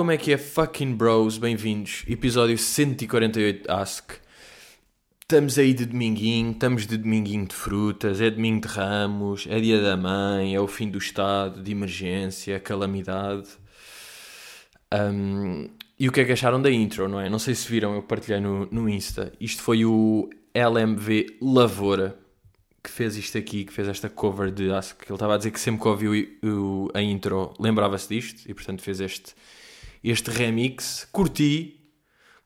Como é que é, fucking bros? Bem-vindos. Episódio 148 de Ask. Estamos aí de dominguinho, estamos de dominguinho de frutas, é domingo de ramos, é dia da mãe, é o fim do estado de emergência, calamidade. Um, e o que é que acharam da intro, não é? Não sei se viram, eu partilhei no, no Insta. Isto foi o LMV Lavoura que fez isto aqui, que fez esta cover de Ask. Ele estava a dizer que sempre que ouviu a intro lembrava-se disto e portanto fez este, este remix. Curti,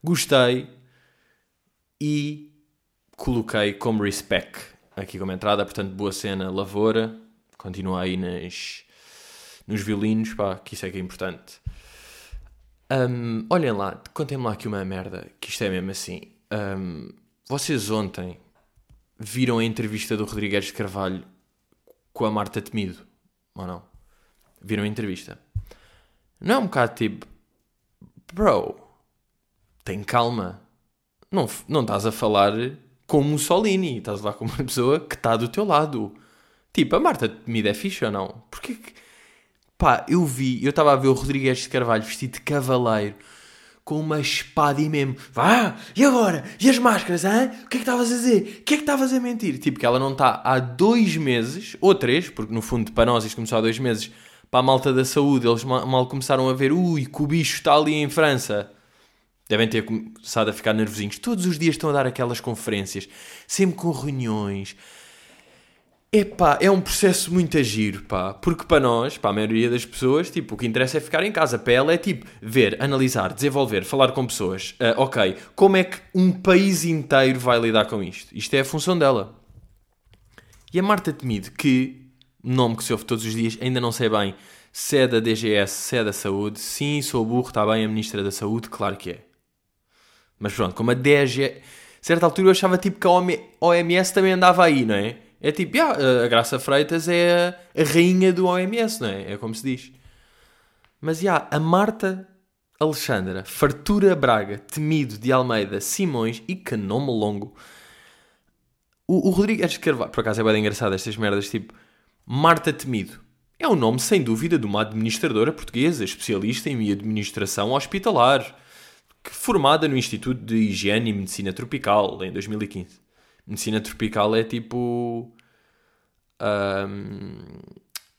gostei e coloquei como respect aqui como entrada. Portanto, boa cena, Lavoura. Continua aí nas, nos violinos, pá, que isso é que é importante. Um, olhem lá, contem-me lá aqui uma merda, que isto é mesmo assim. Um, vocês ontem viram a entrevista do Rodrigues de Carvalho com a Marta Temido, ou não? Viram a entrevista? Não é um bocado tipo, bro, tem calma. Não, não estás a falar como Mussolini, estás lá com uma pessoa que está do teu lado. Tipo, a Marta Temido é fixe ou não? Porque que... Pá, eu vi, eu estava a ver o Rodrigues de Carvalho vestido de cavaleiro com uma espada e mesmo, vá, e agora? E as máscaras, hã? O que é que estavas a dizer? O que é que estavas a mentir? Tipo, que ela não está há dois meses, ou três, porque no fundo para nós isto começou há dois meses, para a malta da saúde, eles mal começaram a ver, ui, que o bicho está ali em França. Devem ter começado a ficar nervosinhos. Todos os dias estão a dar aquelas conferências, sempre com reuniões, Epá, é um processo muito agir, pá. Porque para nós, para a maioria das pessoas, tipo, o que interessa é ficar em casa. Para ela é tipo ver, analisar, desenvolver, falar com pessoas. Uh, ok, como é que um país inteiro vai lidar com isto? Isto é a função dela. E a Marta Temido, que, nome que se ouve todos os dias, ainda não sei bem se é da DGS, se é da Saúde. Sim, sou burro, está bem, a Ministra da Saúde, claro que é. Mas pronto, como a DGS... Certa altura eu achava tipo que a OMS também andava aí, não é? É tipo, yeah, a Graça Freitas é a, rainha do OMS, não é? É como se diz. Mas, yeah, a Marta Alexandra, Fartura Braga, Temido de Almeida, Simões e que nome longo. O, o Rodrigues Carvalho, por acaso é bem engraçado estas merdas, tipo, Marta Temido. É um nome, sem dúvida, de uma administradora portuguesa, especialista em administração hospitalar, formada no Instituto de Higiene e Medicina Tropical, em 2015. Medicina tropical é tipo.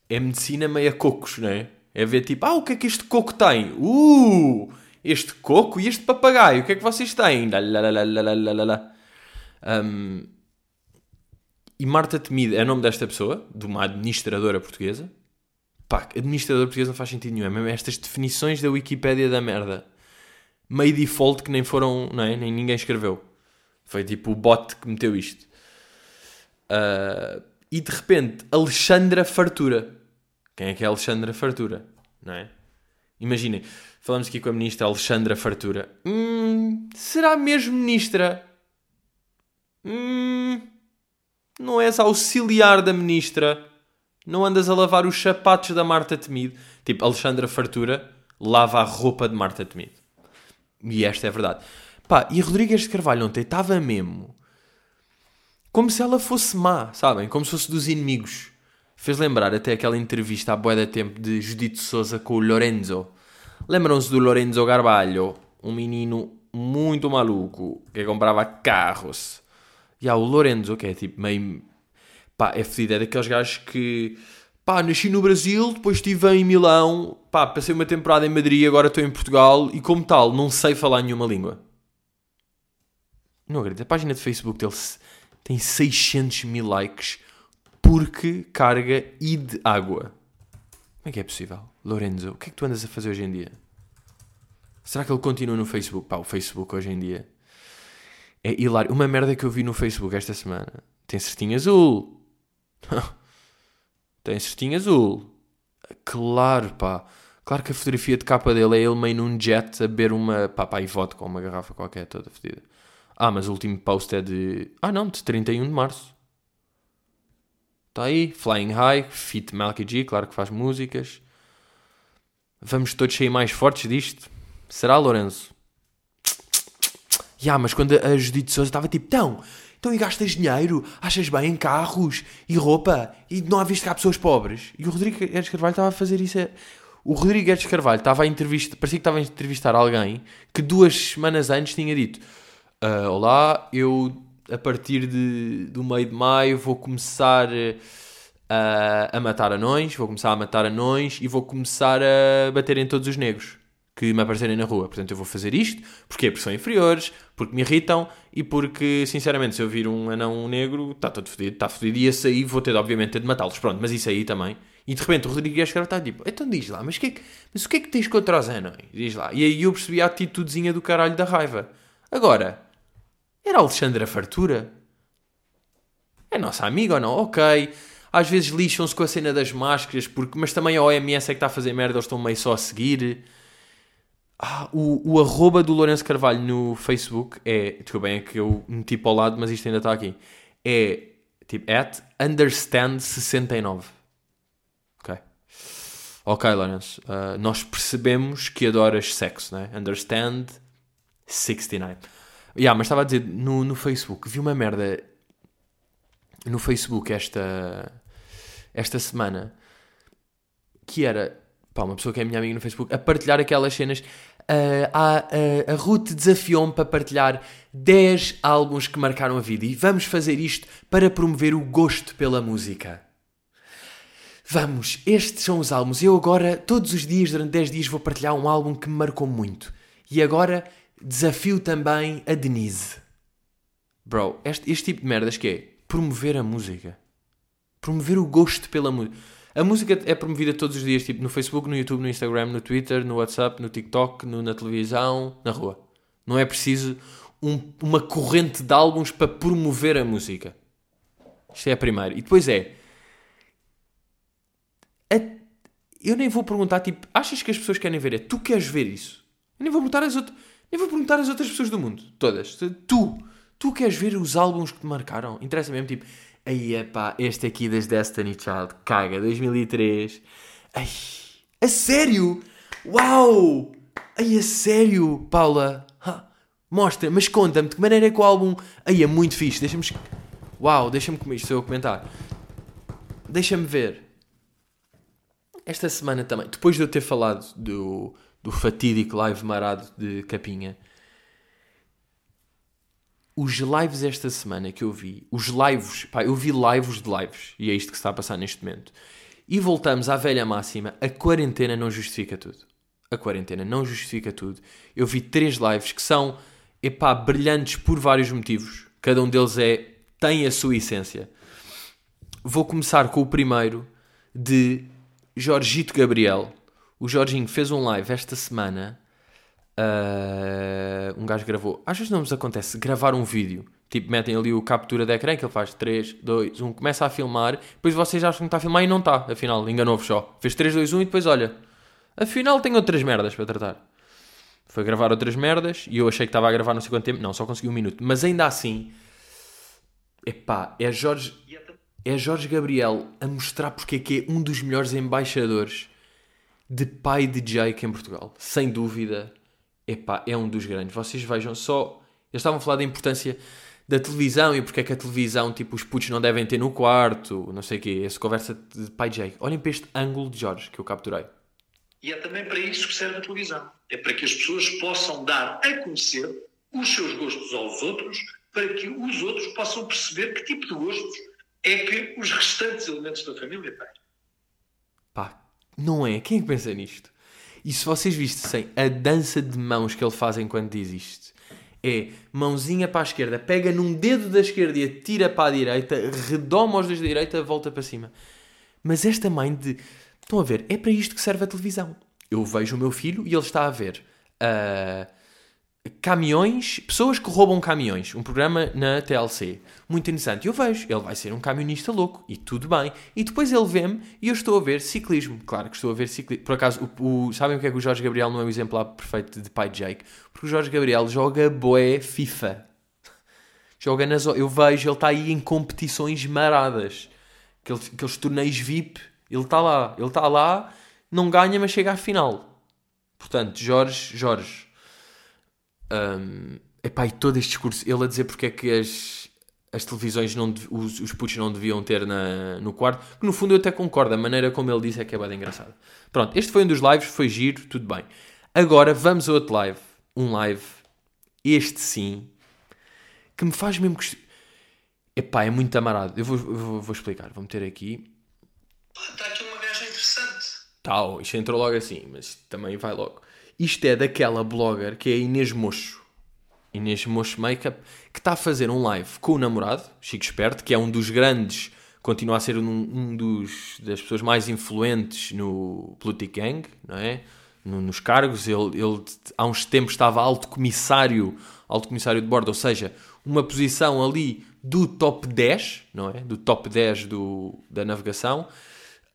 É medicina meia cocos, não é? É ver tipo, ah, o que é que este coco tem? Uh! Este coco e este papagaio, o que é que vocês têm? Um, e Marta Temida é o nome desta pessoa, de uma administradora portuguesa. Pá, administradora portuguesa não faz sentido nenhum. É mesmo estas definições da Wikipédia da merda. Meio default que nem foram, não é? Nem ninguém escreveu. Foi tipo o bot que meteu isto. Uh, e de repente, Alexandra Fartura. Quem é que é Alexandra Fartura? Não é? Imaginem, falamos aqui com a ministra Alexandra Fartura. Hum, será mesmo ministra? Hum, não és auxiliar da ministra. Não andas a lavar os sapatos da Marta Temido. Tipo, Alexandra Fartura lava a roupa de Marta Temido. E esta é verdade. Pá, e Rodrigues de Carvalho ontem estava mesmo como se ela fosse má, sabem? Como se fosse dos inimigos. Fez lembrar até aquela entrevista há boa de tempo de Judito Souza com o Lorenzo. Lembram-se do Lorenzo Garbalho? Um menino muito maluco que comprava carros. E há o Lorenzo, que é tipo meio. pá, é fedido. É daqueles gajos que. pá, nasci no Brasil, depois estive em Milão, pá, passei uma temporada em Madrid, agora estou em Portugal e, como tal, não sei falar nenhuma língua. Não acredito. A página de Facebook dele tem 600 mil likes porque carga e de água. Como é que é possível? Lorenzo, o que é que tu andas a fazer hoje em dia? Será que ele continua no Facebook? Pá, o Facebook hoje em dia é hilário. Uma merda que eu vi no Facebook esta semana. Tem certinho azul. Tem certinho azul. Claro, pá. Claro que a fotografia de capa dele é ele meio num jet a beber uma. pá, pá, e vodka com uma garrafa qualquer toda fedida. Ah, mas o último post é de. Ah, não, de 31 de março. Está aí, Flying High, Fit Malky G, claro que faz músicas. Vamos todos sair mais fortes disto? Será, Lourenço? Yeah, mas quando a Judite Souza estava tipo, então, então e gastas dinheiro? Achas bem em carros e roupa? E não há visto que há pessoas pobres? E o Rodrigo Eres Carvalho estava a fazer isso. O Rodrigo Guedes Carvalho estava a entrevistar, parecia que estava a entrevistar alguém que duas semanas antes tinha dito: ah, Olá, eu a partir de, do meio de maio vou começar a, a matar anões, vou começar a matar anões e vou começar a bater em todos os negros que me aparecerem na rua. Portanto, eu vou fazer isto, porque porque são inferiores, porque me irritam e porque, sinceramente, se eu vir um anão negro, está todo fodido, está fodido e esse aí vou ter, obviamente, ter de matá-los. Pronto, mas isso aí também. E de repente o Rodrigo Guedes está tipo, então diz lá, mas, que é que, mas o que é que tens contra os anões? Diz lá. E aí eu percebi a atitudezinha do caralho da raiva. Agora, era Alexandra Fartura? É nossa amiga ou não? Ok. Às vezes lixam-se com a cena das máscaras, porque, mas também a OMS é que está a fazer merda, eles estão meio só a seguir. Ah, o, o arroba do Lourenço Carvalho no Facebook é. Desculpem, é que eu meti para o lado, mas isto ainda está aqui. É tipo at understand69. Ok. Ok, Lourenço. Uh, nós percebemos que adoras sexo, né? Understand 69. Yeah, mas estava a dizer no, no Facebook, vi uma merda no Facebook esta, esta semana que era pá, uma pessoa que é minha amiga no Facebook a partilhar aquelas cenas. A, a, a Ruth desafiou-me para partilhar 10 álbuns que marcaram a vida e vamos fazer isto para promover o gosto pela música. Vamos, estes são os álbuns. Eu agora, todos os dias, durante 10 dias, vou partilhar um álbum que me marcou muito. E agora desafio também a Denise. Bro, este, este tipo de merdas que é promover a música. Promover o gosto pela música. A música é promovida todos os dias, tipo no Facebook, no YouTube, no Instagram, no Twitter, no WhatsApp, no TikTok, no, na televisão, na rua. Não é preciso um, uma corrente de álbuns para promover a música. Isto é a primeira. E depois é. A, eu nem vou perguntar, tipo, achas que as pessoas querem ver? É tu queres ver isso? Eu nem vou perguntar às. Nem vou perguntar às outras pessoas do mundo. Todas. Tu. Tu queres ver os álbuns que te marcaram? Interessa mesmo, tipo, aí é pá, este aqui das Destiny Child, caga, 2003. Ai, a sério? Uau! Ai, a sério, Paula? Mostra, mas conta-me de que maneira é que o álbum. Ai, é muito fixe, deixa-me. Uau, deixa-me comer isto, eu comentar. Deixa-me ver. Esta semana também, depois de eu ter falado do, do fatídico live marado de Capinha os lives esta semana que eu vi, os lives, pá, eu vi lives de lives, e é isto que está a passar neste momento. E voltamos à velha máxima: a quarentena não justifica tudo. A quarentena não justifica tudo. Eu vi três lives que são, epá, brilhantes por vários motivos. Cada um deles é, tem a sua essência. Vou começar com o primeiro de Jorgito Gabriel. O Jorginho fez um live esta semana Uh, um gajo gravou. Às vezes não nos acontece gravar um vídeo. Tipo, metem ali o captura de ecrã que ele faz 3, 2, 1, começa a filmar. Depois vocês acham que está a filmar e não está. Afinal, enganou-vos só. Fez 3, 2, 1 e depois olha. Afinal, tenho outras merdas para tratar. Foi gravar outras merdas e eu achei que estava a gravar não sei quanto tempo. Não, só consegui um minuto. Mas ainda assim, epá, é Jorge, é Jorge Gabriel a mostrar porque é que é um dos melhores embaixadores de pai de Jake em Portugal. Sem dúvida epá, é um dos grandes. Vocês vejam só. Eles estavam a falar da importância da televisão e porque é que a televisão, tipo, os putos não devem ter no quarto, não sei o quê. Essa conversa de pai Jake. Olhem para este ângulo de Jorge que eu capturei. E é também para isso que serve a televisão. É para que as pessoas possam dar a conhecer os seus gostos aos outros, para que os outros possam perceber que tipo de gostos é que os restantes elementos da família têm. Pá, não é? Quem é que pensa nisto? E se vocês vissem a dança de mãos que ele faz enquanto diz isto, é mãozinha para a esquerda, pega num dedo da esquerda e atira para a direita, redoma os dois da direita, volta para cima. Mas esta mãe de. Estão a ver? É para isto que serve a televisão. Eu vejo o meu filho e ele está a ver. Uh, caminhões, pessoas que roubam caminhões, um programa na TLC, muito interessante. Eu vejo, ele vai ser um camionista louco e tudo bem. E depois ele vê-me e eu estou a ver ciclismo. Claro que estou a ver ciclismo. Por acaso, o, o, sabem o que é que o Jorge Gabriel não é o exemplar perfeito de pai de Jake? Porque o Jorge Gabriel joga boé FIFA. Joga nas. Eu vejo, ele está aí em competições maradas. Aqueles, aqueles torneios VIP, ele está lá. Ele está lá, não ganha, mas chega à final. Portanto, Jorge, Jorge um, epá, e todo este discurso, ele a dizer porque é que as, as televisões, não, os, os putos não deviam ter na, no quarto. Que no fundo eu até concordo, a maneira como ele disse é que é bem engraçado. Pronto, este foi um dos lives, foi giro, tudo bem. Agora vamos a outro live. Um live, este sim, que me faz mesmo que. Epá, é muito amarado. Eu vou, vou, vou explicar, vou meter aqui. Está aqui uma gaja interessante. Tal, isto entrou logo assim, mas também vai logo. Isto é daquela blogger que é a Inês Mocho. Inês Mocho Makeup, que está a fazer um live com o namorado, Chico Esperto, que é um dos grandes, continua a ser um, um dos, das pessoas mais influentes no Politic Gang, não é? No- nos cargos. Ele, ele há uns tempos estava alto comissário, alto comissário de bordo, ou seja, uma posição ali do top 10, não é? Do top 10 do, da navegação.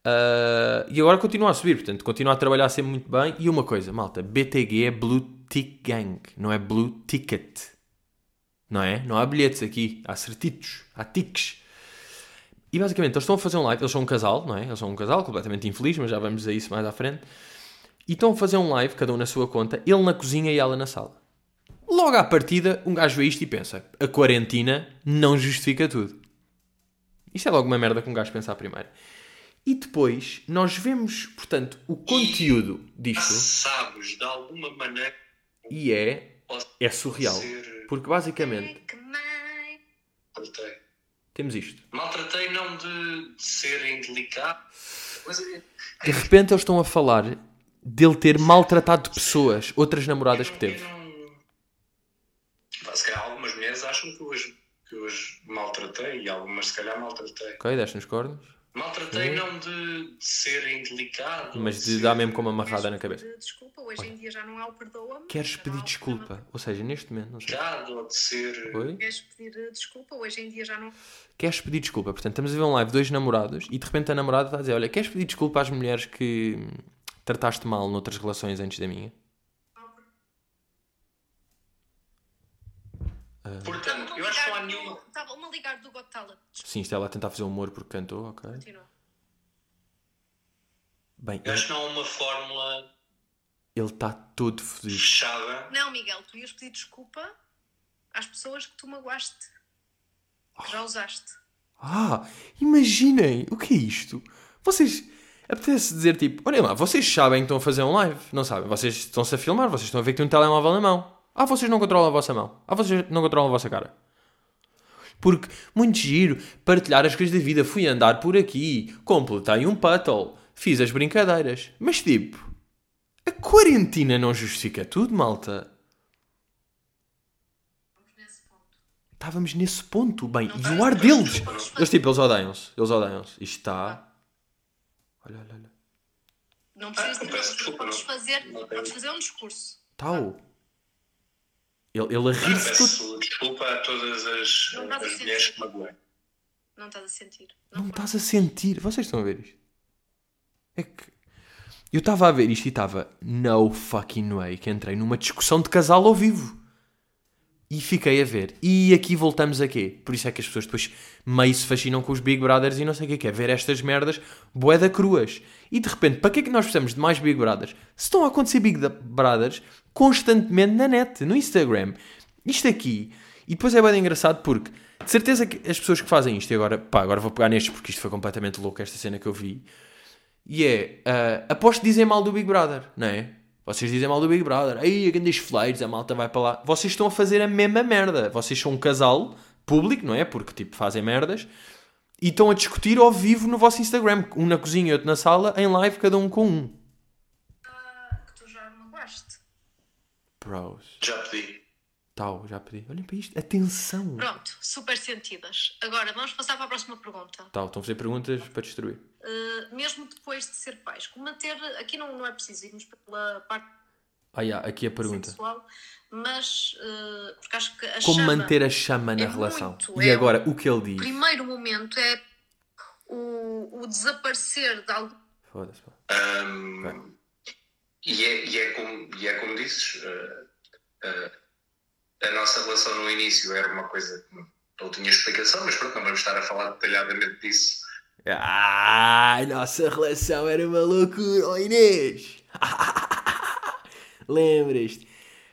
Uh, e agora continua a subir, portanto, continua a trabalhar sempre muito bem. E uma coisa, malta, BTG é Blue Tick Gang, não é Blue Ticket. Não é? Não há bilhetes aqui, há certitos, há tiques. E basicamente, eles estão a fazer um live, eles são um casal, não é? Eles são um casal completamente infeliz, mas já vamos a isso mais à frente. E estão a fazer um live, cada um na sua conta, ele na cozinha e ela na sala. Logo à partida, um gajo vê isto e pensa: a quarentena não justifica tudo. Isto é logo uma merda que um gajo pensa primeiro. E depois nós vemos, portanto, o conteúdo disto Sabes, de alguma maneira, e é, é surreal. ser. Porque basicamente Que mãe. Maltratei. temos isto. Maltratei não de, de ser indelicado. Mas é- De repente eles estão a falar dele ter maltratado pessoas, outras namoradas que eu teve. não- Se calhar algumas mulheres acham que hoje, que hoje maltratei e algumas se calhar maltratei. Ok, deste nos cornos. Maltratei não de, de ser indelicado. Mas de ser- dar mesmo com uma amarrada na cabeça. Pedir Desculpa, hoje em dia já não há o perdoa-me. Queres pedir desculpa? Ou seja, neste momento, não sei. Indelicado ou de ser. Oi? Queres pedir eh, desculpa, hoje em dia já não. Queres pedir desculpa? Portanto, estamos a ver um live, dois namorados, e de repente a namorada está a dizer: Olha, queres pedir desculpa às mulheres que hum, trataste mal noutras relações antes da minha? Portanto, eu acho que não há nenhuma. Estava-me a ligar do Got Talent. Sim, isto é ela a tentar fazer humor porque cantou, ok. Continua. Bem, Eu acho que não há uma fórmula ele está todo fodido. fechada. Não, Miguel, tu ias pedir desculpa às pessoas que tu magoaste. Que já usaste. Ah, imaginem, o que é isto? Vocês, apetece dizer tipo, olhem lá, vocês sabem que estão a fazer um live, não sabem? Vocês estão-se a filmar, vocês estão a ver que tem um telemóvel na mão. Ah, vocês não controlam a vossa mão. Ah, vocês não controlam a vossa cara. Porque, muito giro, partilhar as coisas da vida. Fui andar por aqui, completei um puddle, fiz as brincadeiras. Mas tipo, a quarentena não justifica tudo, malta. Nesse ponto. Estávamos nesse ponto, bem, Não e o ar deles. Eles tipo, eles odeiam-se, eles odeiam-se. Isto está... Olha, olha, olha. Não precisas Podes não- fazer, não fazer um discurso. Tal. Ele, ele a rir-se todo. Desculpa a todas as, Não as mulheres que magoei. Não estás a sentir. Não estás a sentir. Vocês estão a ver isto? É que. Eu estava a ver isto e estava. No fucking way. Que entrei numa discussão de casal ao vivo. E fiquei a ver. E aqui voltamos a quê? Por isso é que as pessoas depois meio se fascinam com os Big Brothers e não sei o que que é. Ver estas merdas boeda cruas. E de repente, para que é que nós precisamos de mais Big Brothers? Se estão a acontecer Big Brothers constantemente na net, no Instagram. Isto aqui. E depois é bem engraçado porque, de certeza que as pessoas que fazem isto, e agora, pá, agora vou pegar nestes porque isto foi completamente louco, esta cena que eu vi. E é, ah, aposto dizem mal do Big Brother, não é? Vocês dizem mal do Big Brother, aí a grandes fleiros, a malta vai para lá. Vocês estão a fazer a mesma merda. Vocês são um casal público, não é? Porque tipo fazem merdas e estão a discutir ao vivo no vosso Instagram, um na cozinha e outro na sala, em live, cada um com um. Que tu já magoaste. Bros, Já pedi. tal, já pedi. Olhem para isto, atenção. Pronto, super sentidas. Agora vamos passar para a próxima pergunta. Tal, estão a fazer perguntas para destruir. Uh, mesmo depois de ser pais, como manter. Aqui não, não é preciso irmos pela parte Ah, yeah, aqui a pergunta. sexual, mas. uh, porque acho que a Como chama, manter a chama na é relação? muito, e é agora, o o que ele O diz? primeiro momento é o, o desaparecer de algo. Foda-se, pá. E, é, e, é como, e é como dizes, eh, eh, a nossa relação no início era uma coisa que não tinha explicação, mas pronto, não vamos estar a falar detalhadamente disso. Ai, nossa relação era uma loucura, oh Inês! Lembras-te?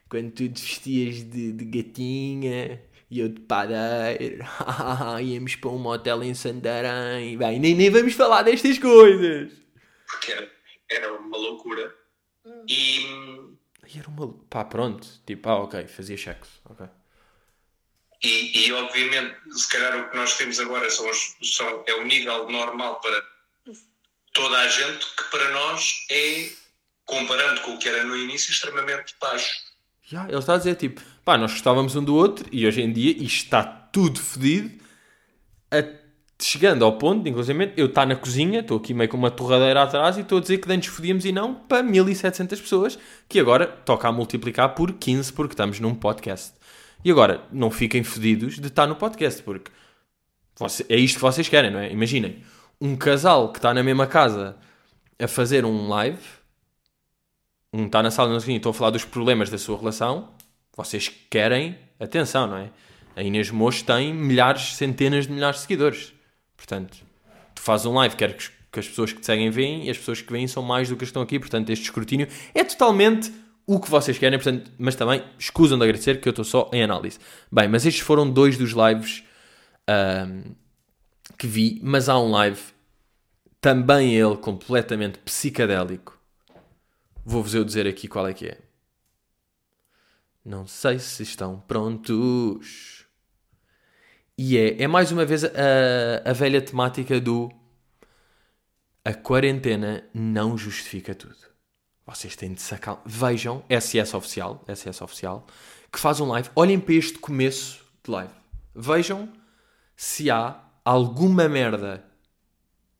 Quando tu te vestias de, de gatinha E eu de padeiro, íamos para um motel em Santarém. Bem, nem, nem vamos falar destas coisas. Porque era, era uma loucura. E E era uma. Pá, pronto. Tipo, ah, ok, fazia cheques. Ok. E, e, obviamente, se calhar o que nós temos agora são, os- são, é o nível normal para toda a gente, que para nós é, comparando com o que era no início, extremamente baixo. Já, ele está a dizer tipo, pá, nós gostávamos um do outro e hoje em dia isto está tudo fedido, a- chegando ao ponto, inclusive, eu estou na cozinha, estou aqui meio com uma torradeira atrás e estou a dizer que antes fodíamos e não para 1700 pessoas, que agora toca a multiplicar por 15 porque estamos num podcast. E agora, não fiquem fedidos de estar no podcast, porque você- é isto que vocês querem, não é? Imaginem, um casal que está na mesma casa a fazer um live um está na sala no seguinte, estou a falar dos problemas da sua relação, vocês querem atenção, não é? A Inês Mocho tem milhares, centenas de milhares de seguidores. Portanto, tu fazes um live, quer que, que as pessoas que te seguem veem e as pessoas que veem são mais do que estão aqui. Portanto, este escrutínio é totalmente o que vocês querem, portanto, mas também escusam de agradecer que eu estou só em análise. Bem, mas estes foram dois dos lives ahm, que vi, mas há um live, também ele completamente psicadélico, Vou-vos eu dizer aqui qual é que é. Não sei se estão prontos. E é, é mais uma vez a, a velha temática do a quarentena não justifica tudo. Vocês têm de sacar. Vejam, SS Oficial, SS Oficial, que faz um live. Olhem para este começo de live. Vejam se há alguma merda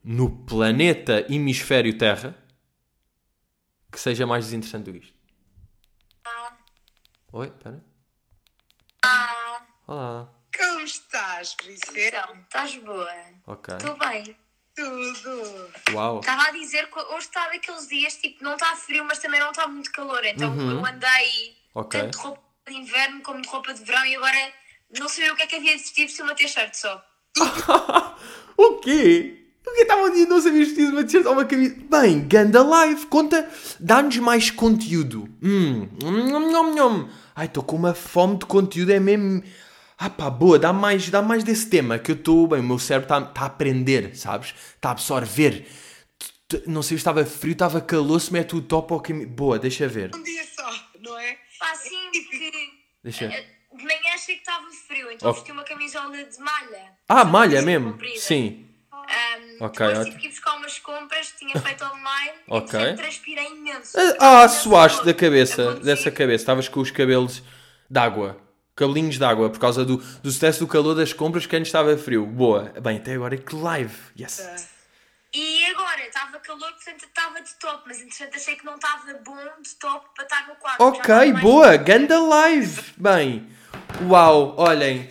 no planeta hemisfério Terra que seja mais desinteressante do que isto. Oi, espera. Olá. Estás, princesa? Então, estás boa? Ok. Estou bem. Tudo. Uau. Estava a dizer que hoje está daqueles dias, tipo, não está frio, mas também não está muito calor. Então Uhum. eu andei Ok. tanto de roupa de inverno como de roupa de verão e agora não sabia o que é que havia de vestir, se uma t-shirt só. o quê? O que estavam a dizer? Não sabias vestir uma t-shirt ou uma camisa? Bem, ganda live. Conta, dá-nos mais conteúdo. Hum, nham, nham, nham. Ai, estou com uma fome de conteúdo, é mesmo... Ah pá, boa, dá mais, dá mais desse tema que eu estou... Bem, o meu cérebro está tá a aprender, sabes? Está a absorver. T- t- Não sei se estava frio, estava calor, se mete o top ao caminho... Boa, deixa ver. Um dia só, não é? Pá, sim, porque Deixa eh, de manhã achei que estava frio, então Oh. vesti uma camisola de malha. Ah, malha mesmo? comprida. Sim. Ahm, Ok, depois tive que ir buscar umas compras, tinha feito online. Ok. entretanto, transpirei imenso. Ah, Imenso suaste da cabeça, dessa cabeça. Estavas com os cabelos d'água. Cabelinhos d'água, por causa do, do stress do calor das compras que antes estava frio. Boa. Bem, até agora que live. Yes. E agora estava calor, portanto estava de top, mas entretanto achei que não estava bom de top para estar no quarto. Ok, mais- boa. Ganda live. Bem. Uau, olhem.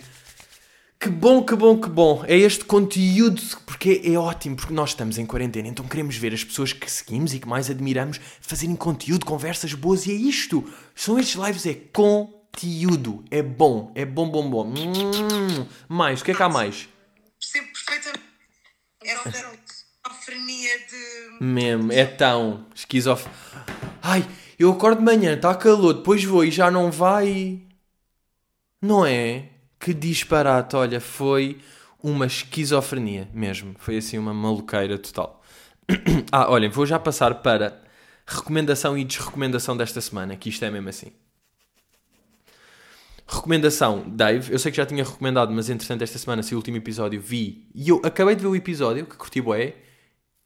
Que bom, que bom, que bom. É este conteúdo, porque é ótimo, porque nós estamos em quarentena, então queremos ver as pessoas que seguimos e que mais admiramos fazerem conteúdo, conversas boas, e é isto. São estes lives, é conteúdo. É bom, é bom, bom, bom. Hum, mais, o que é que há mais? Percebo perfeitamente. Essa esquizofrenia de. Mesmo, é tão esquizof... Ai, eu acordo de manhã, está calor, depois vou e já não vai. Não é? Que disparate, olha, foi uma esquizofrenia mesmo. Foi assim uma maluqueira total. ah, olhem, vou já passar para recomendação e desrecomendação desta semana, que isto é mesmo assim. Recomendação, Dave. Eu sei que já tinha recomendado, mas entretanto esta semana, se o último episódio, vi. E eu acabei de ver o episódio, que curti bué.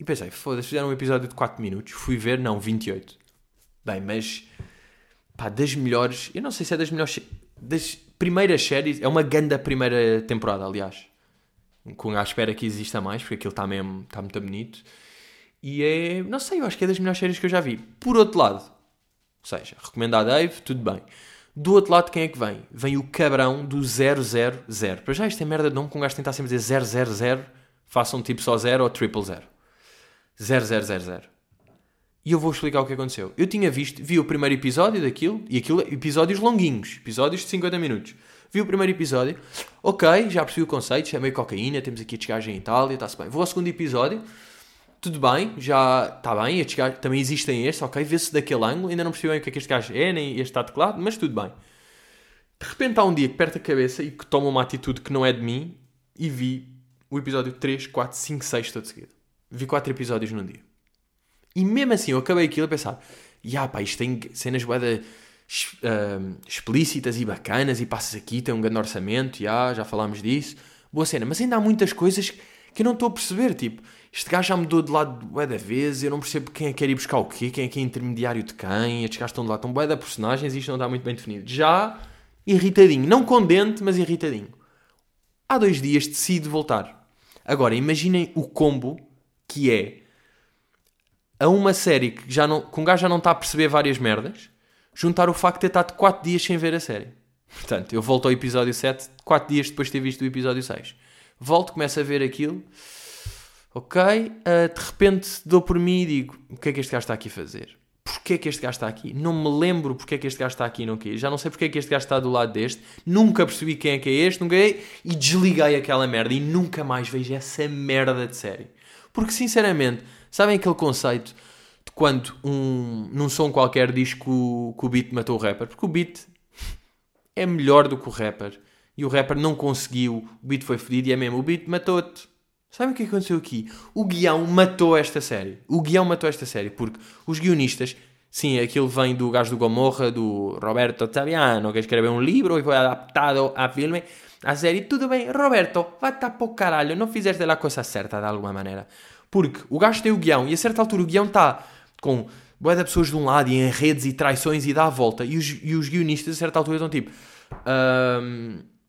E pensei, foda-se, fizeram um episódio de 4 minutos. Fui ver, não, 28. Bem, mas... Pá, das melhores... Eu não sei se é das melhores... Das primeiras séries... É uma ganda primeira temporada, aliás. Com a espera que exista mais, porque aquilo está mesmo... Está muito bonito. E é... Não sei, eu acho que é das melhores séries que eu já vi. Por outro lado... Ou seja, recomendar Dave, tudo bem. Do outro lado, quem é que vem? Vem o cabrão do 000. Para já, isto é merda de nome que um gajo tentar sempre dizer 000. Façam tipo só 0 ou triple 0. 0000. E eu vou explicar o que aconteceu. Eu tinha visto, vi o primeiro episódio daquilo, e aquilo, episódios longuinhos, episódios de 50 minutos. Vi o primeiro episódio, ok, já percebi o conceito, chamei cocaína, temos aqui a descagem em Itália, está-se bem. Vou ao segundo episódio, tudo bem, já está bem, estes gajos, também existem estes, ok, vê-se daquele ângulo, ainda não percebi bem o que é que este gajo é, nem este está teclado, mas tudo bem. De repente há um dia que perto a cabeça e que tomo uma atitude que não é de mim e vi o episódio 3, 4, 5, 6 todo seguido. Vi 4 episódios num dia. E mesmo assim eu acabei aquilo a pensar, ya pá, isto tem cenas boeda uh, explícitas e bacanas e passas aqui, tem um grande orçamento, ya, já falámos disso, boa cena. Mas ainda há muitas coisas que eu não estou a perceber, tipo, este gajo já mudou de lado bué da vez, eu não percebo quem é que quer ir buscar o quê, quem é que é intermediário de quem, estes gajos estão de lado, estão bué da personagens e isto não está muito bem definido. Já irritadinho, não condente, mas irritadinho. Há dois dias decido voltar. Agora, imaginem o combo que é a uma série que, já não, que um gajo já não está a perceber várias merdas, juntar o facto de ter estado 4 dias sem ver a série. Portanto, eu volto ao episódio 7, 4 dias depois de ter visto o episódio 6. Volto, começo a ver aquilo, ok, uh, de repente dou por mim e digo, o que é que este gajo está aqui a fazer? Porquê é que este gajo está aqui? Não me lembro porque é que este gajo está aqui e não quis. Já não sei porque é que este gajo está do lado deste. Nunca percebi quem é que é este, nunca é, e desliguei aquela merda e nunca mais vejo essa merda de série. Porque, sinceramente, sabem aquele conceito de quando um, num som qualquer diz que o, que o beat matou o rapper? Porque o beat é melhor do que o rapper. E o rapper não conseguiu, o beat foi fedido e é mesmo, o beat matou-te. Sabem o que aconteceu aqui? O guião matou esta série. O guião matou esta série, porque os guionistas, sim, aquilo vem do gajo do Gomorra, do Roberto Taviano, que escreveu um livro e foi adaptado a filme, a série. Tudo bem, Roberto, vai-te para o caralho, não fizeste a coisa certa de alguma maneira. Porque o gajo tem o guião e a certa altura o guião está com boé de pessoas de um lado e em redes e traições e dá a volta. E os, e os guionistas a certa altura estão tipo: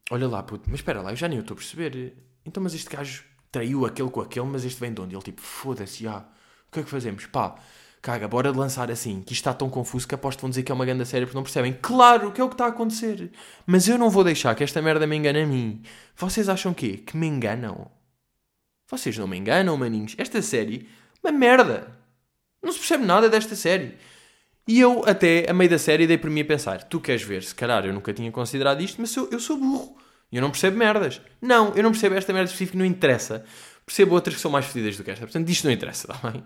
Olha lá, puto, mas espera lá, eu já nem estou a perceber. Então, mas este gajo traiu aquele com aquele, mas este vem de onde? Ele tipo, foda-se, já. O que é que fazemos? Pá, caga, bora lançar assim, que isto está tão confuso que aposto que vão dizer que é uma grande série porque não percebem. Claro que é o que está a acontecer. Mas eu não vou deixar que esta merda me engane a mim. Vocês acham quê? Que me enganam? Vocês não me enganam, maninhos. Esta série, uma merda. Não se percebe nada desta série. E eu, até a meio da série, dei por mim a pensar: tu queres ver? Se calhar eu nunca tinha considerado isto, mas eu, eu sou burro. Eu não percebo merdas. Não, eu não percebo esta merda específica, não interessa. Percebo outras que são mais fedidas do que esta. Portanto, isto não interessa, está bem?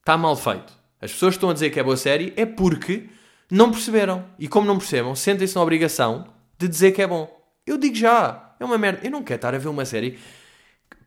Está mal feito. As pessoas estão a dizer que é boa série é porque não perceberam. E como não percebam, sentem-se na obrigação de dizer que é bom. Eu digo já, é uma merda. Eu não quero estar a ver uma série.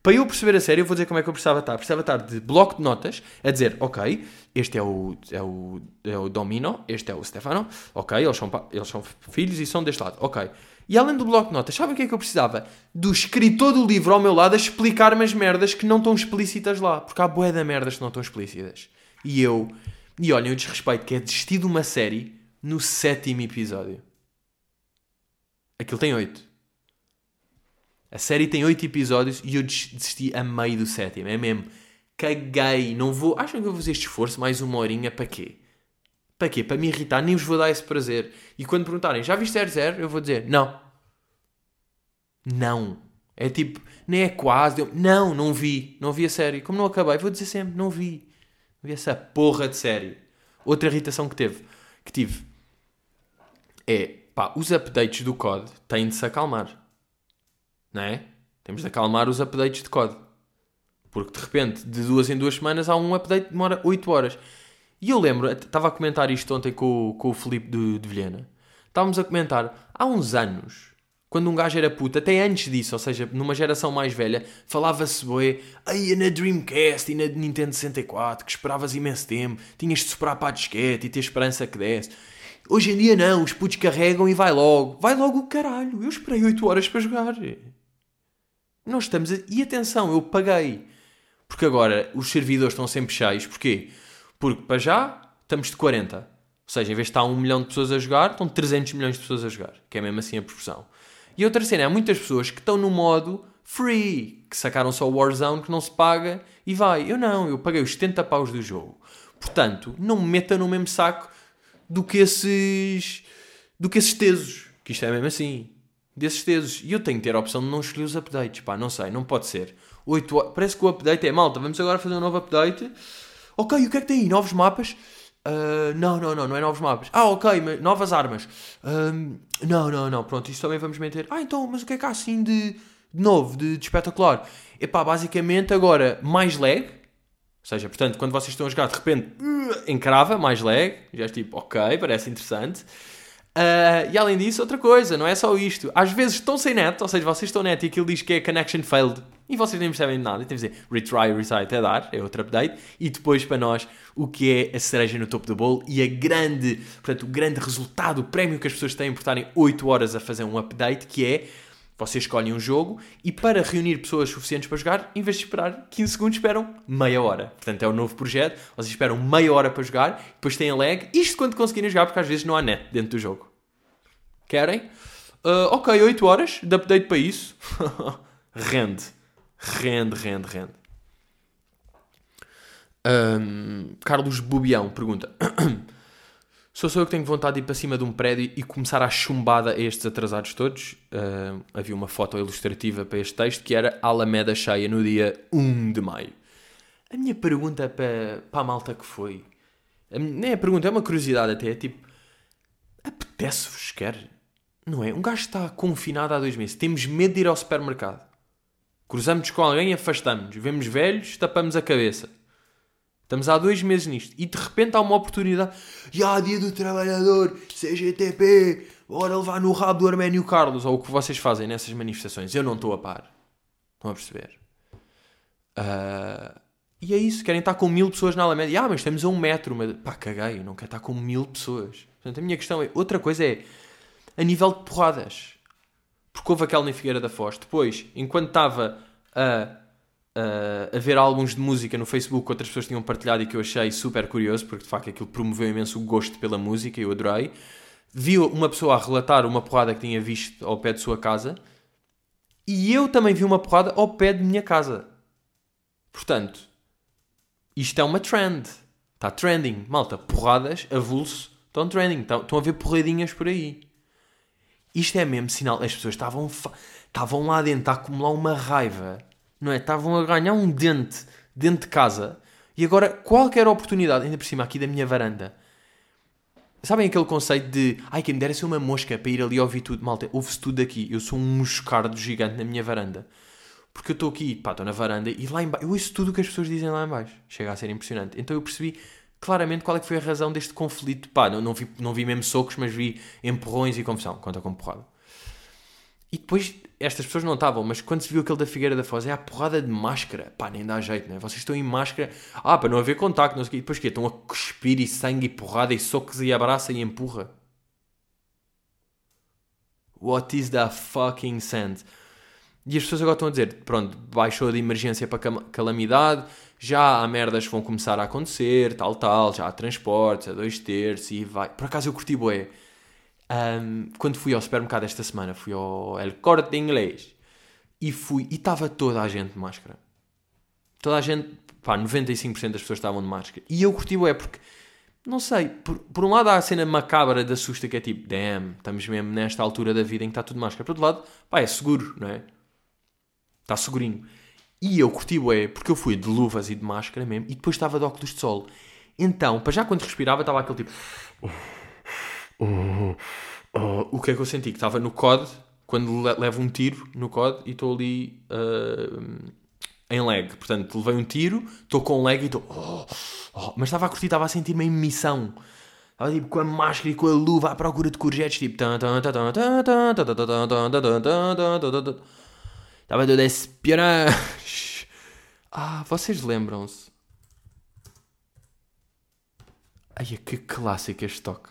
Para eu perceber a série, eu vou dizer como é que eu precisava estar. Precisava estar de bloco de notas a dizer, ok, este é o, é o, é o Domino, este é o Stefano, ok, eles são, eles são filhos e são deste lado, ok. E além do bloco de notas, sabem o que é que eu precisava? Do escritor do livro ao meu lado a explicar-me as merdas que não estão explícitas lá. Porque há bué de merdas que não estão explícitas. E eu... E olhem o desrespeito que é desistir de uma série no sétimo episódio. Aquilo tem oito. A série tem oito episódios e eu desisti a meio do sétimo. É mesmo. Caguei. Não vou... Acham que eu vou fazer este esforço mais uma horinha para quê? Para quê? Para me irritar, nem vos vou dar esse prazer. E quando perguntarem, já viste 00? Eu vou dizer, não. Não. É tipo, nem é quase. Eu, não, não vi. Não vi a série. Como não acabei, vou dizer sempre, não vi. Não vi essa porra de série. Outra irritação que teve, que tive, é, pá, os updates do COD têm de se acalmar. Não é? Temos de acalmar os updates de COD. Porque de repente, de duas em duas semanas, há um update que demora 8 horas. E eu lembro, estava a comentar isto ontem com, com o Filipe de, de Vilhena. Estávamos a comentar, há uns anos, quando um gajo era puto, até antes disso, ou seja, numa geração mais velha, falava-se bué, aí na Dreamcast e na Nintendo 64, que esperavas imenso tempo, tinhas de superar para a disquete e ter esperança que desse. Hoje em dia não, os putos carregam e vai logo. Vai logo o caralho, eu esperei 8 horas para jogar. Nós estamos a... E atenção, eu paguei. Porque agora os servidores estão sempre cheios. Porquê? Porque para já estamos de 40. Ou seja, em vez de estar 1 milhão de pessoas a jogar, estão 300 milhões de pessoas a jogar. Que é mesmo assim a proporção. E outra cena, há muitas pessoas que estão no modo free, que sacaram só o Warzone, que não se paga e vai. Eu não, eu paguei os 70 paus do jogo. Portanto, não me meta no mesmo saco do que esses. do que esses tesos. Que isto é mesmo assim. Desses tesos. E eu tenho que ter a opção de não escolher os updates. Pá, não sei, não pode ser. 8 horas. Parece que o update é malta. Vamos agora fazer um novo update Ok, o que é que tem aí? Novos mapas? Uh, não, não, não, não é novos mapas. Ah, ok, mas novas armas. Uh, não, não, não, pronto, isso também vamos meter. Ah, então, mas o que é que há assim de, de novo, de, de espetacular? Epá, basicamente agora mais lag. Ou seja, portanto, quando vocês estão a jogar, de repente, uh, encrava, mais lag. Já é tipo, ok, parece interessante. Ah, e além disso, outra coisa, não é só isto. Às vezes estão sem net, ou seja, vocês estão net e aquilo diz que é connection failed e vocês nem percebem de nada. E temos de dizer retry, retry até dar, é outro update. E depois para nós, o que é a cereja no topo do bolo e a grande, portanto, o grande resultado, o prémio que as pessoas têm por estarem 8 horas a fazer um update, que é vocês escolhem um jogo e para reunir pessoas suficientes para jogar, em vez de esperar 15 segundos, esperam meia hora. Portanto, é o novo projeto. Vocês esperam meia hora para jogar, depois têm lag. Isto quando conseguirem jogar, porque às vezes não há net dentro do jogo. Querem? Uh, ok, 8 horas de update para isso. rende. Rende, rende, rende. Um, Carlos Bubião pergunta: Sou só eu que tenho vontade de ir para cima de um prédio e começar a chumbada a estes atrasados todos? Uh, havia uma foto ilustrativa para este texto que era Alameda cheia no dia 1 de maio. A minha pergunta para, para a malta que foi, a, nem é pergunta, é uma curiosidade até, é tipo, apetece-vos, quer? Não é? Um gajo está confinado há dois meses, temos medo de ir ao supermercado. Cruzamos com alguém, afastamos, vemos velhos, tapamos a cabeça. Estamos há dois meses nisto e de repente há uma oportunidade. Já, dia do trabalhador, CGTP, bora levar no rabo do Arménio Carlos. Ou o que vocês fazem nessas manifestações. Eu não estou a par. Estão a perceber? Uh, e é isso. Querem estar com mil pessoas na Alameda. Ah, mas estamos a um metro. Mas, pá, caguei. Eu não quero estar com mil pessoas. Portanto, a minha questão é... Outra coisa é... A nível de porradas. Porque houve aquela na Figueira da Foz. Depois, enquanto estava a uh, a ver álbuns de música no Facebook que outras pessoas tinham partilhado e que eu achei super curioso, porque de facto aquilo promoveu imenso o gosto pela música e eu adorei. Vi uma pessoa a relatar uma porrada que tinha visto ao pé de sua casa e eu também vi uma porrada ao pé de minha casa. Portanto, isto é uma trend. Está trending. Malta, porradas, avulso, estão trending. Estão, estão a ver porradinhas por aí. Isto é mesmo sinal. As pessoas estavam, estavam lá dentro a acumular uma raiva não é? Estavam a ganhar um dente dentro de casa e agora qualquer oportunidade, ainda por cima aqui da minha varanda, sabem aquele conceito de ai, quem me dera ser uma mosca para ir ali ouvir tudo, malta, ouve-se tudo aqui, eu sou um moscardo gigante na minha varanda. Porque eu estou aqui, pá, estou na varanda e lá embaixo, eu ouço tudo o que as pessoas dizem lá embaixo. Chega a ser impressionante. Então eu percebi claramente qual é que foi a razão deste conflito. Pá, não, não, vi, não vi mesmo socos, mas vi empurrões e confusão. Conta com porrada. E depois, estas pessoas não estavam, mas quando se viu aquele da Figueira da Foz, é a porrada de máscara. Pá, nem dá jeito, né? Vocês estão em máscara. Ah, para não haver contacto, não sei o quê. E depois quê? Estão a cuspir e sangue e porrada e socos e abraça e empurra. What is the fucking sense? E as pessoas agora estão a dizer, pronto, baixou de emergência para calamidade, já há merdas que vão começar a acontecer, tal, tal, já há transportes, a dois terços e vai. Por acaso eu curti bué um, quando fui ao supermercado esta semana, fui ao El Corte Inglês e fui e estava toda a gente de máscara. Toda a gente, pá, 95% das pessoas estavam de máscara. E eu curti é porque, não sei, por, por um lado há a cena macabra da susta que é tipo, damn, estamos mesmo nesta altura da vida em que está tudo de máscara. Por outro lado, pá, é seguro, não é? Está segurinho. E eu curti é porque eu fui de luvas e de máscara mesmo e depois estava de óculos de sol. Então, para já quando respirava estava aquele tipo oh, oh. o que é que eu senti? Que estava no COD, quando levo um tiro no COD e estou ali uh, em lag. Portanto, levei um tiro, estou com lag e estou. Oh, oh. Mas estava a curtir, estava a sentir-me em missão. Estava tipo com a máscara e com a luva à procura de courgettes, tipo. Estava tudo a espionagem. Ah, vocês lembram-se? Ai, que clássico este toque.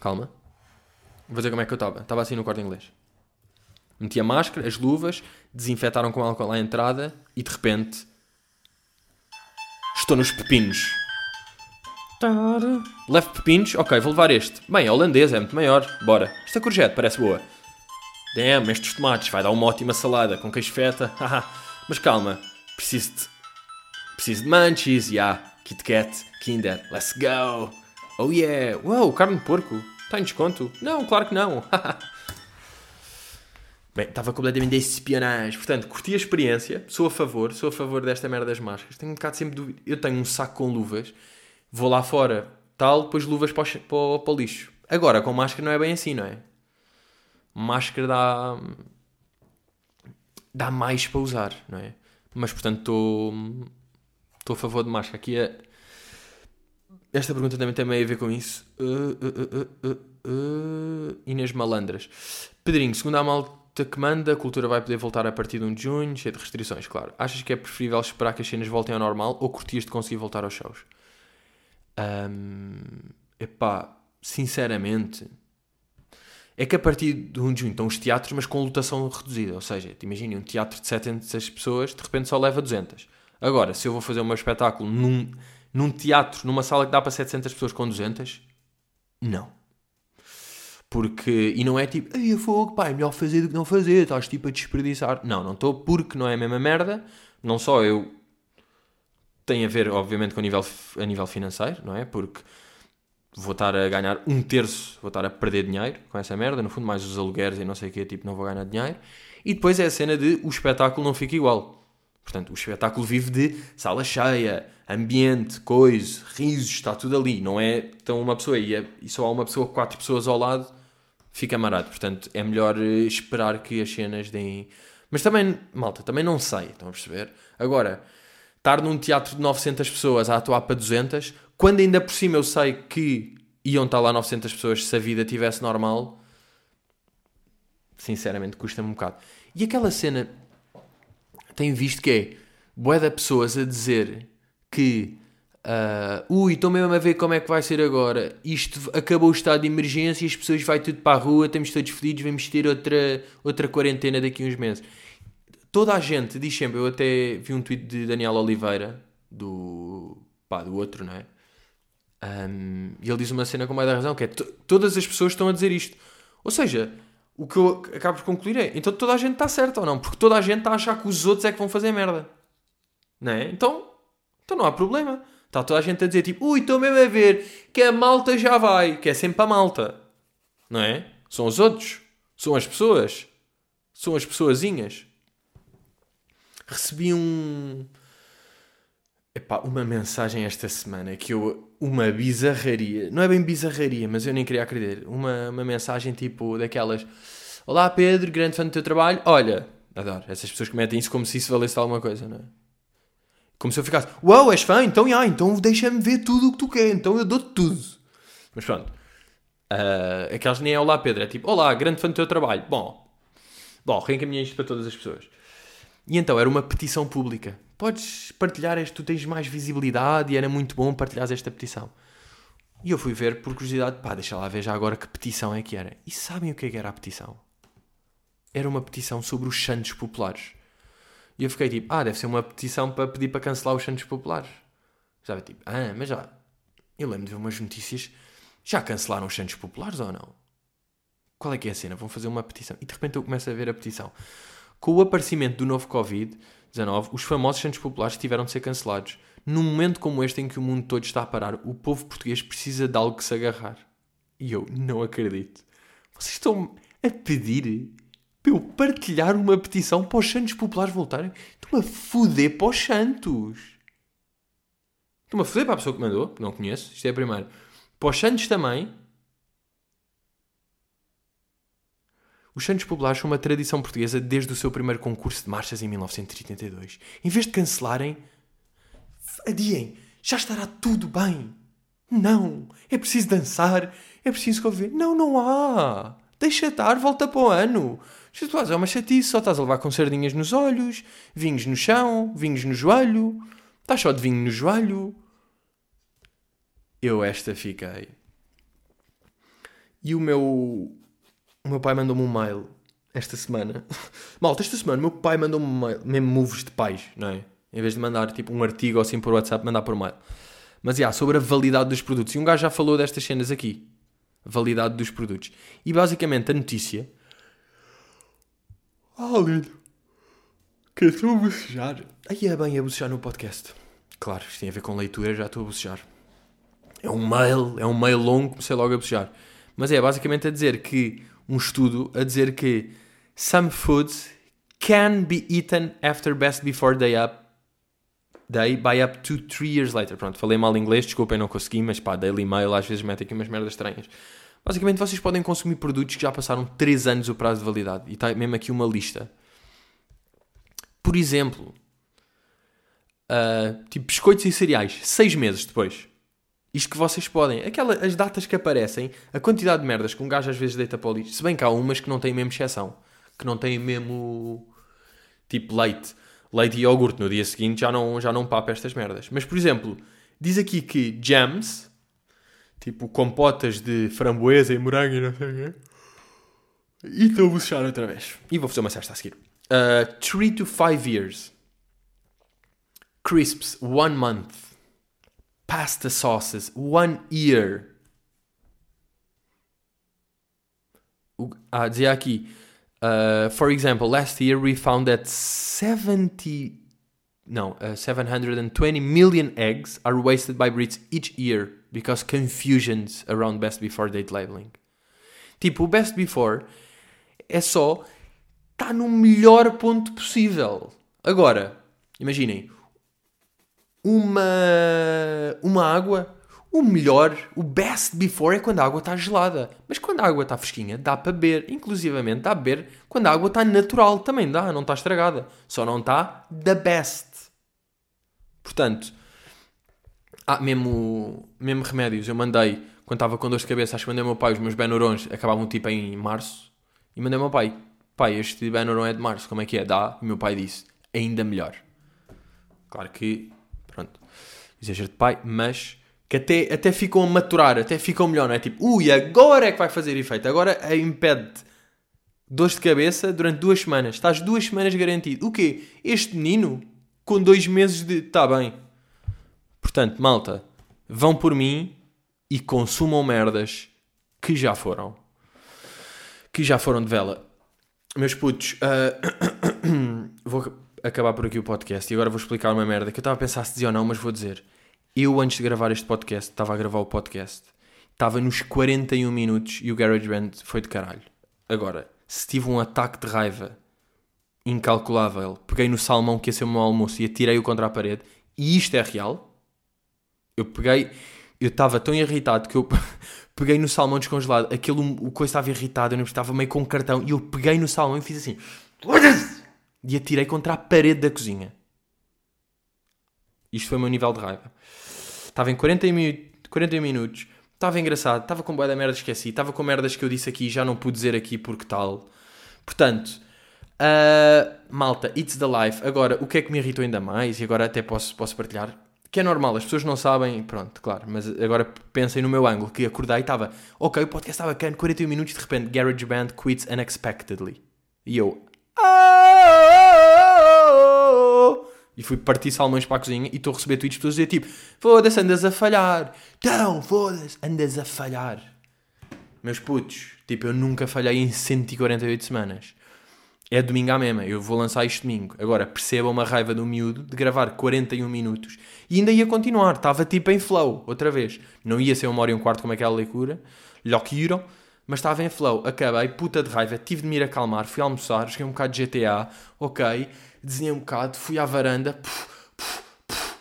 Calma. Vou dizer como é que eu estava. Estava assim no corte inglês. Meti a máscara, as luvas, desinfetaram com álcool à entrada e de repente. Estou nos pepinos. Levo pepinos, ok, vou levar este. Bem, é holandês, é muito maior. Bora. Esta courgette parece boa. Damn, estes tomates, vai dar uma ótima salada com queijo feta. Mas calma, preciso de. Preciso de munchies, yeah. Kit Kat, Kinder, let's go. Oh yeah, uau, carne de porco. Está em desconto? Não, claro que não. Bem, estava completamente de espionagem. Portanto, curti a experiência. Sou a favor. Sou a favor desta merda das máscaras. Tenho um bocado sempre dúvida. Eu tenho um saco com luvas. Vou lá fora, tal, depois luvas para o, para, para o lixo. Agora, com máscara não é bem assim, não é? Máscara dá... Dá mais para usar, não é? Mas, portanto, estou... Estou a favor de máscara. Aqui é esta pergunta também tem meio a ver com isso. Uh, uh, uh, uh, uh, Inês Malandras. Pedrinho, segundo a malta que manda, a cultura vai poder voltar a partir de 1 de junho, cheio de restrições, claro. Achas que é preferível esperar que as cenas voltem ao normal ou curtias de conseguir voltar aos shows? Um, epá, sinceramente, é que a partir de 1 de junho estão os teatros, mas com lotação reduzida. Ou seja, te imagina um teatro de 700 pessoas, de repente só leva 200. Agora, se eu vou fazer o meu espetáculo num, num teatro, numa sala que dá para 700 pessoas com 200, não. Porque, e não é tipo, ai, fogo, pá, é melhor fazer do que não fazer, estás tipo a desperdiçar. Não, não estou, porque não é a mesma merda. Não só eu. Tem a ver, obviamente, com a nível, a nível financeiro, não é? Porque vou estar a ganhar um terço, vou estar a perder dinheiro com essa merda, no fundo, mais os alugueres e não sei o que, tipo, não vou ganhar dinheiro. E depois é a cena de o espetáculo não fica igual. Portanto, o espetáculo vive de sala cheia, ambiente, coisa, risos, está tudo ali. Não é então uma pessoa e, é, e só há uma pessoa, quatro pessoas ao lado, fica amarado. Portanto, é melhor eh, esperar que as cenas deem. Mas também, malta, também não sei, estão a perceber? Agora, estar num teatro de 900 pessoas a atuar para 200, quando ainda por cima eu sei que iam estar lá 900 pessoas se a vida tivesse normal, sinceramente custa-me um bocado. E aquela cena tenho visto que é bué pessoas a dizer que uh, ui, estou mesmo a ver como é que vai ser agora. Isto acabou o estado de emergência, as pessoas vai tudo para a rua, estamos todos fedidos, vamos ter outra, outra quarentena daqui a uns meses. Toda a gente diz sempre, eu até vi um tweet de Daniel Oliveira, do, pá, do outro, não é? Um, e ele diz uma cena com mais da razão, que é todas as pessoas estão a dizer isto. Ou seja, o que eu acabo por concluir é, então toda a gente está certa ou não? Porque toda a gente está a achar que os outros é que vão fazer merda. Não é? Então, então não há problema. Está toda a gente a dizer tipo, ui, estou mesmo a ver que a malta já vai, que é sempre a malta. Não é? São os outros. São as pessoas. São as pessoazinhas. Recebi um... Epá, uma mensagem esta semana que eu... Uma bizarraria. Não é bem bizarraria, mas eu nem queria acreditar. Uma, uma mensagem tipo daquelas... Olá Pedro, grande fã do teu trabalho. Olha, adoro. Essas pessoas que metem isso como se isso valesse alguma coisa, não é? Como se eu ficasse, uau, és fã? Então, já, então deixa-me ver tudo o que tu queres. Então eu dou-te tudo. Mas pronto. Uh, aquelas nem é Olá Pedro, é tipo, Olá, grande fã do teu trabalho. Bom, bom, reencaminhei isto para todas as pessoas. E então era uma petição pública. Podes partilhar este, tu tens mais visibilidade e era muito bom partilhar esta petição. E eu fui ver por curiosidade, pá, deixa lá ver já agora que petição é que era. E sabem o que, é que era a petição? Era uma petição sobre os Santos Populares. E eu fiquei tipo, ah, deve ser uma petição para pedir para cancelar os Santos Populares. Sabe, tipo, ah, mas já. Eu lembro de ver umas notícias. Já cancelaram os Santos Populares ou não? Qual é que é a cena? Vão fazer uma petição. E de repente eu começo a ver a petição. Com o aparecimento do novo Covid-19, os famosos Santos Populares tiveram de ser cancelados. Num momento como este em que o mundo todo está a parar, o povo português precisa de algo que se agarrar. E eu não acredito. Vocês estão a pedir para eu partilhar uma petição para os Santos Populares voltarem. Estou-me a foder para os Santos. Estou-me a foder para a pessoa que mandou, que não conheço, isto é a primeira. Para os Santos também. Os Santos Populares são uma tradição portuguesa desde o seu primeiro concurso de marchas em 1982. Em vez de cancelarem, adiem. Já estará tudo bem. Não. É preciso dançar. É preciso conviver. Não, não há. Deixa estar, volta para o ano. Isto é uma chatice, só estás a levar com sardinhas nos olhos, vinhos no chão, vinhos no joelho. Estás só de vinho no joelho. Eu esta fiquei. E o meu. O meu pai mandou-me um mail esta semana. Malta, esta semana o meu pai mandou-me um mail, mesmo moves de pais, não é? Em vez de mandar tipo um artigo assim por WhatsApp, mandar por mail. Mas, yeah, sobre a validade dos produtos. E um gajo já falou destas cenas aqui. Validade dos produtos. E basicamente a notícia ah, lindo. Que estou a bocejar. Aí é bem a bocejar no podcast. Claro, isto tem a ver com leitura, já estou a bocejar. É um mail, é um mail longo, comecei logo a bocejar. Mas é basicamente a dizer que, um estudo a dizer que some foods can be eaten after best before day up day by up to 3 years later. Pronto, falei mal inglês, desculpem, não consegui, mas pá, Daily Mail às vezes mete aqui umas merdas estranhas. Basicamente, vocês podem consumir produtos que já passaram 3 anos o prazo de validade. E está mesmo aqui uma lista. Por exemplo, uh, tipo biscoitos e cereais, 6 meses depois. Isto que vocês podem. Aquela, as datas que aparecem, a quantidade de merdas que um gajo às vezes deita para o lixo. Se bem que há umas que não têm mesmo exceção. Que não têm mesmo. Tipo leite. Leite e iogurte no dia seguinte já não, já não papa estas merdas. Mas, por exemplo, diz aqui que jams, tipo compotas de framboesa e morango e não sei o quê. E estou a bocejar outra vez. E vou fazer uma cesta a seguir. 3 to 5 years. Crisps, 1 month. Pasta sauces, 1 year. O- Ah, dizia aqui. uh, for example, last year we found that 70. No, uh, 720 million eggs are wasted by Brits each year because confusions around best before date labeling. Tipo, o best before é só está no melhor ponto possível. Agora, imaginem, uma, uma água, o melhor, o best before é quando a água está gelada. Mas quando a água está fresquinha, dá para beber. Inclusivamente dá para beber quando a água está natural. Também dá, não está estragada. Só não está the best. Portanto, ah, mesmo, mesmo remédios. Eu mandei, quando estava com dor de cabeça, acho que mandei ao meu pai os meus Benurons, acabavam tipo em março. E mandei ao meu pai, pai, este Benuron é de março, como é que é? Dá? E meu pai disse, ainda melhor. Claro que, exagero de pai, mas que até, até ficam a maturar, até ficam melhor, não é? Tipo, ui, agora é que vai fazer efeito, agora é impede dores de cabeça durante duas semanas. Estás duas semanas garantido. O quê? Este menino, com dois meses de. Está bem. Portanto, malta, vão por mim e consumam merdas que já foram. Que já foram de vela. Meus putos, ah, vou acabar por aqui o podcast e agora vou explicar uma merda que eu estava a pensar se dizia ou não, mas vou dizer. Eu, antes de gravar este podcast, estava a gravar o podcast, estava nos 41 minutos e o GarageBand foi de caralho. Agora, se tive um ataque de raiva incalculável, peguei no salmão que ia ser o meu almoço e atirei-o contra a parede, e isto é real, eu peguei, eu estava tão irritado que eu peguei no salmão descongelado, aquele, o coisa estava irritado, eu estava meio com um cartão, e eu peguei no salmão e fiz assim, e atirei contra a parede da cozinha. Isto foi o meu nível de raiva. Estava em 40, minu 40 minutos, estava engraçado, estava com boa da merda, esqueci, estava com merdas que eu disse aqui e já não pude dizer aqui porque tal. Portanto, Uh, malta, it's the life. Agora, o que é que me irritou ainda mais, e agora até posso, posso partilhar, que é normal, as pessoas não sabem, pronto, claro, mas agora pensem no meu ângulo, que acordei e estava, ok, o podcast estava bacana, 41 minutos, de repente, GarageBand quits unexpectedly. E eu, E fui partir salmões para a cozinha e estou a receber tweets de pessoas a dizer tipo, foda-se, andas a falhar, então, foda-se, andas a falhar. Meus putos, tipo, eu nunca falhei em 148 semanas. É domingo à mesma, eu vou lançar isto domingo. Agora, percebam uma raiva do miúdo de gravar 41 minutos e ainda ia continuar, estava tipo em flow, outra vez. Não ia ser uma hora e um quarto como aquela leitura, loucura, mas estava em flow. Acabei, puta de raiva, tive de me ir acalmar, fui almoçar, joguei um bocado de GTA, ok, desenhei um bocado, fui à varanda, puf, puf, puf,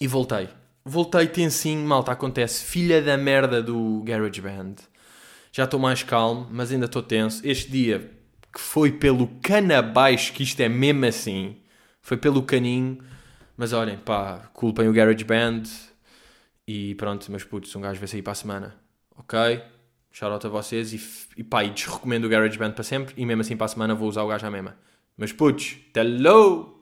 e voltei. Voltei tensinho, malta, acontece, filha da merda do GarageBand. Já estou mais calmo, mas ainda estou tenso. Este dia que foi pelo cano abaixo, que isto é mesmo assim. Foi pelo caninho. Mas olhem, pá, culpem o GarageBand. E pronto, meus putos, um gajo vai sair para a semana. Ok? Shout a vocês. E, e pá, e desrecomendo o GarageBand para sempre. E mesmo assim para a semana vou usar o gajo à mesma. Meus putos, hello!